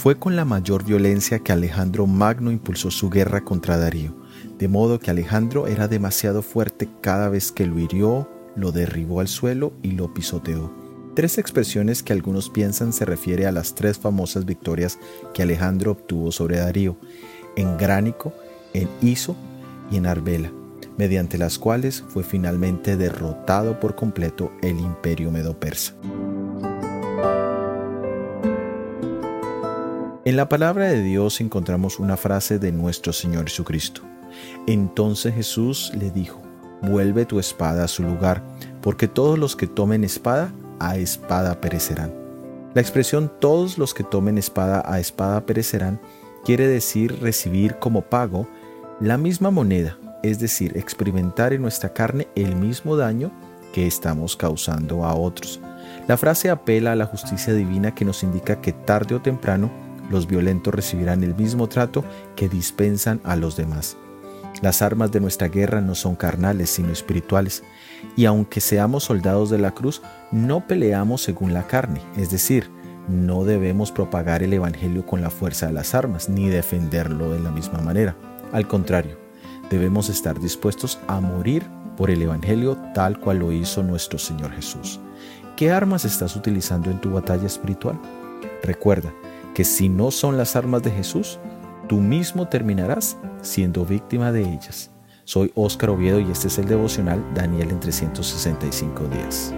Fue con la mayor violencia que Alejandro Magno impulsó su guerra contra Darío, de modo que Alejandro era demasiado fuerte cada vez que lo hirió, lo derribó al suelo y lo pisoteó. Tres expresiones que algunos piensan se refiere a las tres famosas victorias que Alejandro obtuvo sobre Darío, en Gránico, en Iso y en Arbela, mediante las cuales fue finalmente derrotado por completo el imperio medo-persa. En la palabra de Dios encontramos una frase de nuestro Señor Jesucristo. Entonces Jesús le dijo, vuelve tu espada a su lugar, porque todos los que tomen espada, a espada perecerán. La expresión todos los que tomen espada a espada perecerán quiere decir recibir como pago la misma moneda, es decir, experimentar en nuestra carne el mismo daño que estamos causando a otros. La frase apela a la justicia divina que nos indica que tarde o temprano los violentos recibirán el mismo trato que dispensan a los demás. Las armas de nuestra guerra no son carnales, sino espirituales, y aunque seamos soldados de la cruz, no peleamos según la carne, es decir, no debemos propagar el Evangelio con la fuerza de las armas, ni defenderlo de la misma manera. Al contrario, debemos estar dispuestos a morir por el Evangelio tal cual lo hizo nuestro Señor Jesús. ¿Qué armas estás utilizando en tu batalla espiritual? Recuerda que si no son las armas de Jesús, tú mismo terminarás siendo víctima de ellas. Soy Óscar Oviedo y este es el devocional Daniel en 365 días.